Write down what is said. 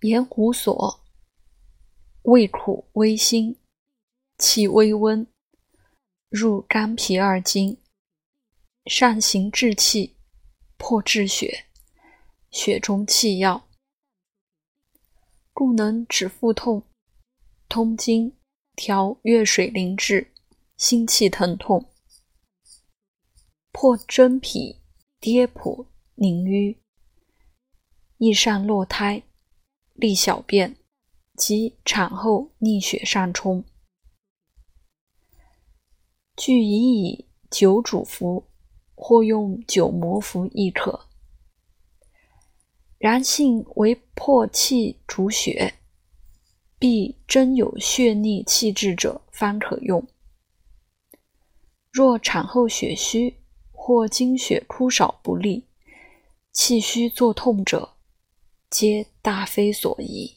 盐胡索，味苦微辛，气微温，入肝脾二经，善行治气，破滞血，血中气要，故能止腹痛、通经、调月水淋滞、心气疼痛，破真脾跌扑凝瘀，益善落胎。利小便及产后逆血上冲，据以以酒煮服，或用酒磨服亦可。然性为破气逐血，必真有血逆气滞者，方可用。若产后血虚或经血枯少不利，气虚作痛者。皆大非所宜。